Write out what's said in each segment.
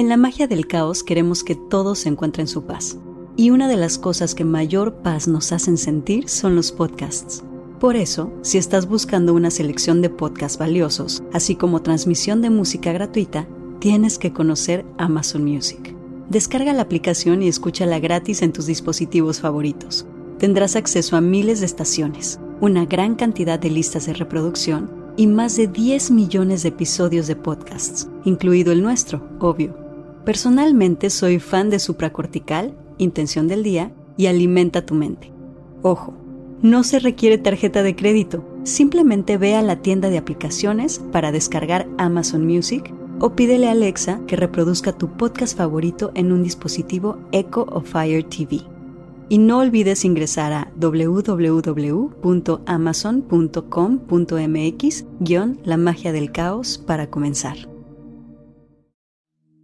En la magia del caos queremos que todos encuentren su paz. Y una de las cosas que mayor paz nos hacen sentir son los podcasts. Por eso, si estás buscando una selección de podcasts valiosos, así como transmisión de música gratuita, tienes que conocer Amazon Music. Descarga la aplicación y escúchala gratis en tus dispositivos favoritos. Tendrás acceso a miles de estaciones, una gran cantidad de listas de reproducción y más de 10 millones de episodios de podcasts, incluido el nuestro, obvio. Personalmente soy fan de Supracortical, Intención del Día y Alimenta tu Mente. Ojo, no se requiere tarjeta de crédito, simplemente ve a la tienda de aplicaciones para descargar Amazon Music o pídele a Alexa que reproduzca tu podcast favorito en un dispositivo Echo o Fire TV. Y no olvides ingresar a www.amazon.com.mx-la magia del caos para comenzar.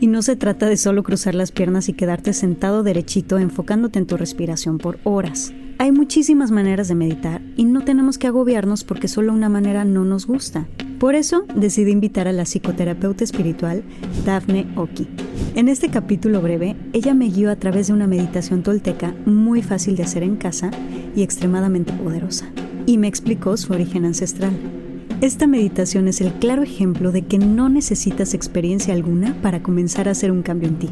Y no se trata de solo cruzar las piernas y quedarte sentado derechito enfocándote en tu respiración por horas. Hay muchísimas maneras de meditar y no tenemos que agobiarnos porque solo una manera no nos gusta. Por eso decidí invitar a la psicoterapeuta espiritual Daphne Oki. En este capítulo breve, ella me guió a través de una meditación tolteca muy fácil de hacer en casa y extremadamente poderosa. Y me explicó su origen ancestral. Esta meditación es el claro ejemplo de que no necesitas experiencia alguna para comenzar a hacer un cambio en ti.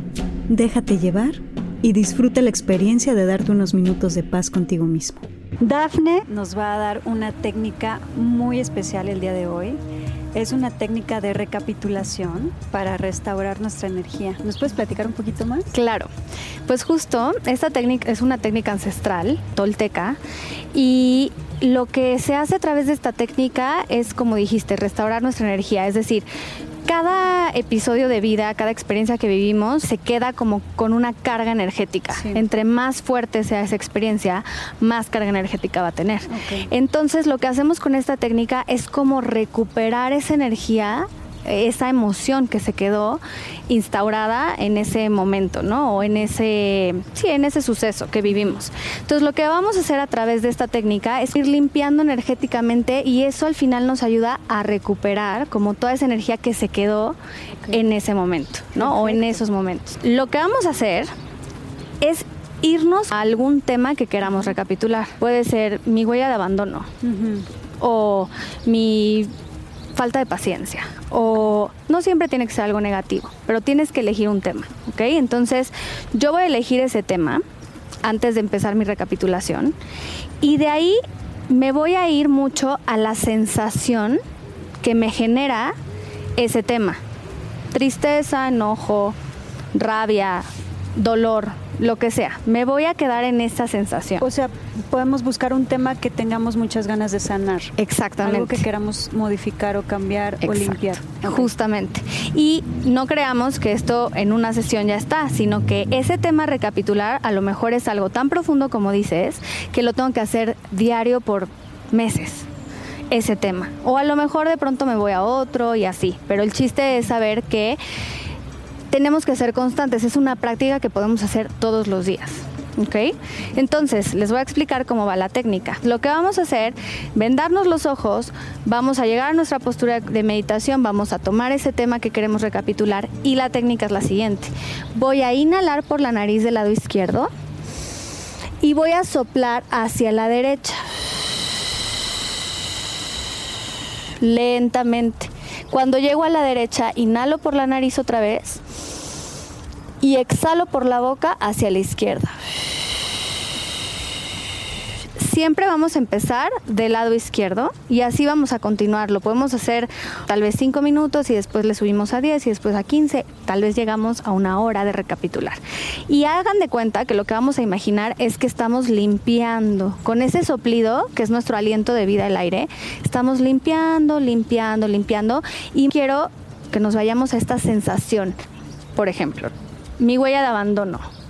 Déjate llevar y disfruta la experiencia de darte unos minutos de paz contigo mismo. Dafne nos va a dar una técnica muy especial el día de hoy. Es una técnica de recapitulación para restaurar nuestra energía. ¿Nos puedes platicar un poquito más? Claro. Pues justo, esta técnica es una técnica ancestral, tolteca, y lo que se hace a través de esta técnica es, como dijiste, restaurar nuestra energía. Es decir, cada episodio de vida, cada experiencia que vivimos, se queda como con una carga energética. Entre más fuerte sea esa experiencia, más carga energética va a tener. Entonces, lo que hacemos con esta técnica es como recuperar esa energía esa emoción que se quedó instaurada en ese momento, ¿no? O en ese, sí, en ese suceso que vivimos. Entonces, lo que vamos a hacer a través de esta técnica es ir limpiando energéticamente y eso al final nos ayuda a recuperar como toda esa energía que se quedó en ese momento, ¿no? O en esos momentos. Lo que vamos a hacer es irnos a algún tema que queramos recapitular. Puede ser mi huella de abandono. O mi falta de paciencia o no siempre tiene que ser algo negativo, pero tienes que elegir un tema, ¿ok? Entonces yo voy a elegir ese tema antes de empezar mi recapitulación y de ahí me voy a ir mucho a la sensación que me genera ese tema. Tristeza, enojo, rabia, dolor, lo que sea. Me voy a quedar en esa sensación. O sea, podemos buscar un tema que tengamos muchas ganas de sanar. Exactamente. Algo que queramos modificar o cambiar o limpiar. Justamente. Y no creamos que esto en una sesión ya está, sino que ese tema recapitular a lo mejor es algo tan profundo como dices, que lo tengo que hacer diario por meses ese tema. O a lo mejor de pronto me voy a otro y así. Pero el chiste es saber que tenemos que ser constantes. Es una práctica que podemos hacer todos los días. ¿Ok? Entonces, les voy a explicar cómo va la técnica. Lo que vamos a hacer, vendarnos los ojos, vamos a llegar a nuestra postura de meditación, vamos a tomar ese tema que queremos recapitular y la técnica es la siguiente. Voy a inhalar por la nariz del lado izquierdo y voy a soplar hacia la derecha. Lentamente. Cuando llego a la derecha, inhalo por la nariz otra vez y exhalo por la boca hacia la izquierda. Siempre vamos a empezar del lado izquierdo y así vamos a continuar. Lo podemos hacer tal vez 5 minutos y después le subimos a 10 y después a 15. Tal vez llegamos a una hora de recapitular. Y hagan de cuenta que lo que vamos a imaginar es que estamos limpiando. Con ese soplido, que es nuestro aliento de vida, el aire, estamos limpiando, limpiando, limpiando. Y quiero que nos vayamos a esta sensación. Por ejemplo, mi huella de abandono.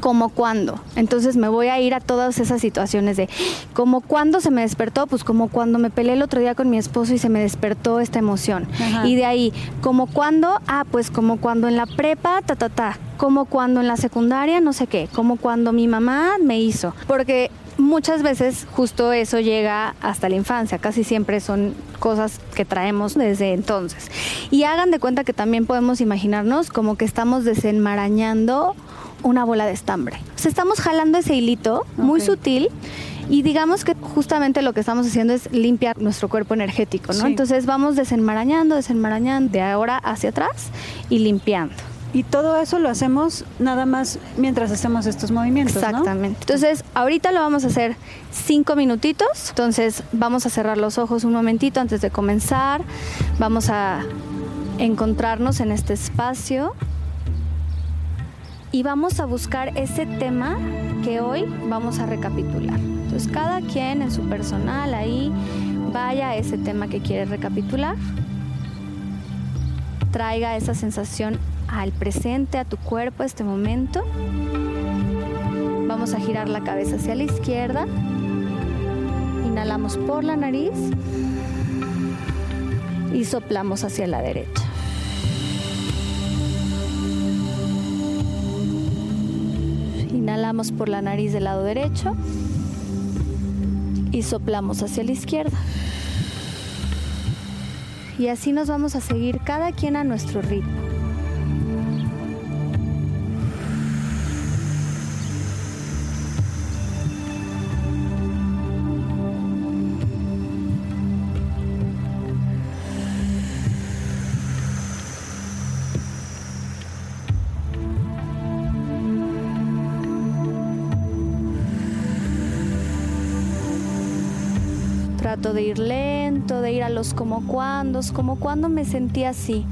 ¿Como cuándo? Entonces me voy a ir a todas esas situaciones de como cuando se me despertó, pues como cuando me peleé el otro día con mi esposo y se me despertó esta emoción. Y de ahí, como cuando, ah, pues como cuando en la prepa, ta, ta, ta, como cuando en la secundaria, no sé qué, como cuando mi mamá me hizo. Porque muchas veces justo eso llega hasta la infancia, casi siempre son cosas que traemos desde entonces. Y hagan de cuenta que también podemos imaginarnos como que estamos desenmarañando una bola de estambre. O sea, estamos jalando ese hilito muy sutil y digamos que justamente lo que estamos haciendo es limpiar nuestro cuerpo energético, ¿no? Entonces vamos desenmarañando, desenmarañando de ahora hacia atrás y limpiando. Y todo eso lo hacemos nada más mientras hacemos estos movimientos. Exactamente. Entonces, ahorita lo vamos a hacer cinco minutitos. Entonces, vamos a cerrar los ojos un momentito antes de comenzar. Vamos a encontrarnos en este espacio y vamos a buscar ese tema que hoy vamos a recapitular. Entonces, cada quien en su personal ahí vaya a ese tema que quiere recapitular. Traiga esa sensación al presente, a tu cuerpo, a este momento. Vamos a girar la cabeza hacia la izquierda. Inhalamos por la nariz y soplamos hacia la derecha. Inhalamos por la nariz del lado derecho y soplamos hacia la izquierda. Y así nos vamos a seguir cada quien a nuestro ritmo. Trato de ir lento, de ir a los como cuando, como cuando me sentí así.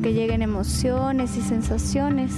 Que lleguen emociones y sensaciones.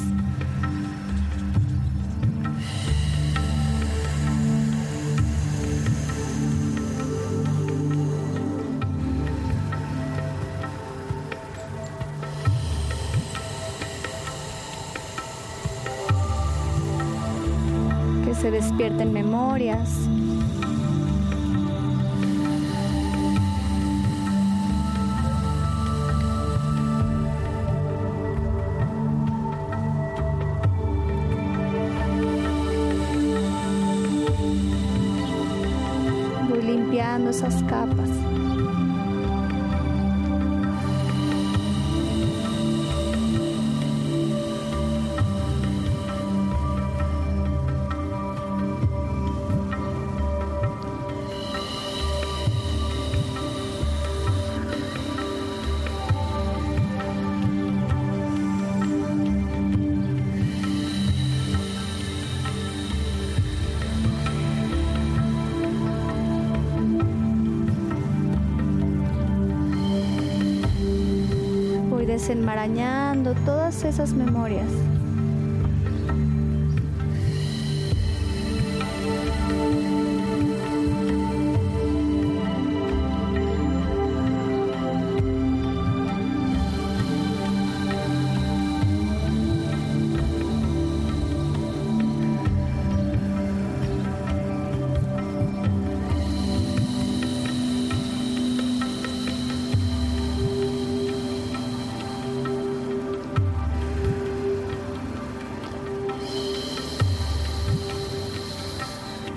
Esas capas. Desenmarañando todas esas memorias.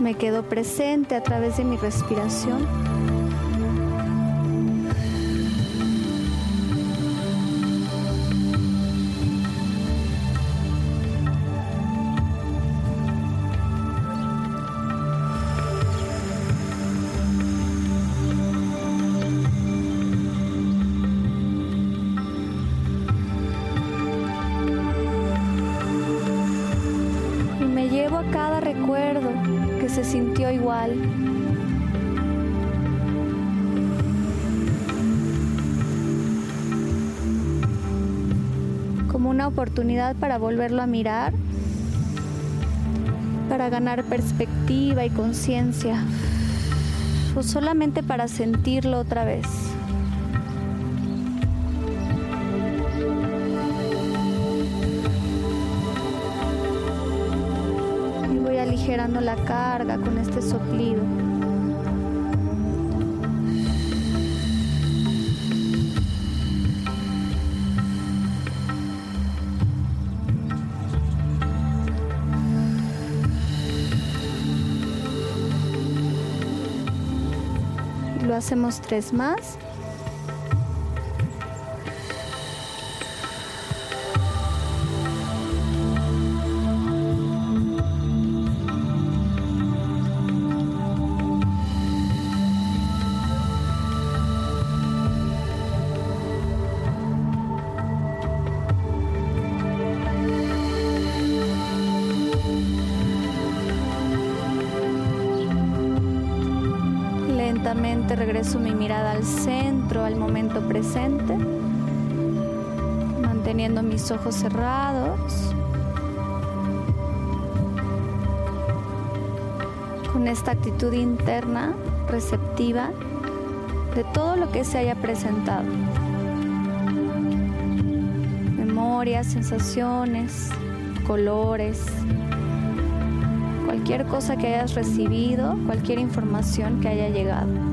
Me quedo presente a través de mi respiración. sintió igual. Como una oportunidad para volverlo a mirar, para ganar perspectiva y conciencia, o solamente para sentirlo otra vez. Aligerando la carga con este soplido. lo hacemos tres más. Regreso mi mirada al centro, al momento presente, manteniendo mis ojos cerrados. Con esta actitud interna, receptiva, de todo lo que se haya presentado. Memorias, sensaciones, colores, cualquier cosa que hayas recibido, cualquier información que haya llegado.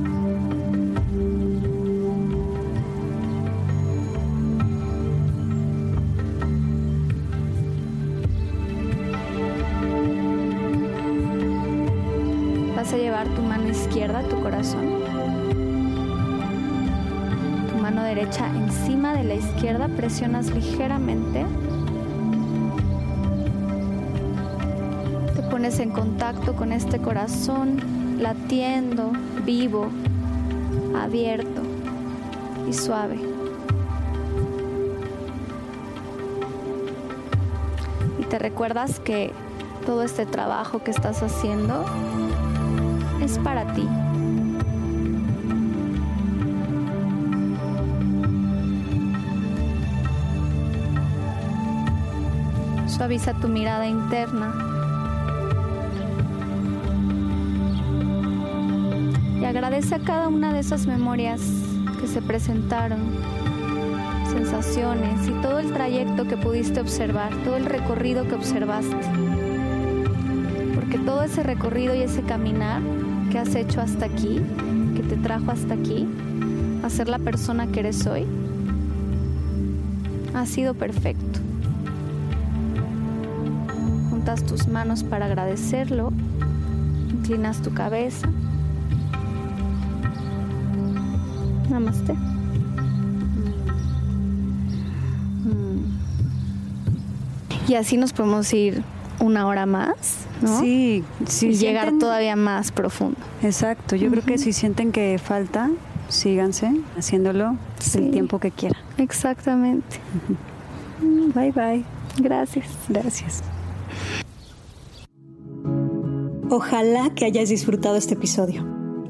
Izquierda tu corazón. Tu mano derecha encima de la izquierda presionas ligeramente. Te pones en contacto con este corazón latiendo, vivo, abierto y suave. Y te recuerdas que todo este trabajo que estás haciendo es para ti. Suaviza tu mirada interna. Y agradece a cada una de esas memorias que se presentaron, sensaciones y todo el trayecto que pudiste observar, todo el recorrido que observaste. Porque todo ese recorrido y ese caminar que has hecho hasta aquí, que te trajo hasta aquí, a ser la persona que eres hoy, ha sido perfecto. Juntas tus manos para agradecerlo, inclinas tu cabeza. Namaste. Y así nos podemos ir una hora más, ¿no? Sí, sí. Y llegar todavía más profundo. Exacto, yo creo que si sienten que falta, síganse haciéndolo el tiempo que quieran. Exactamente. Bye bye. Gracias. Gracias. Ojalá que hayas disfrutado este episodio.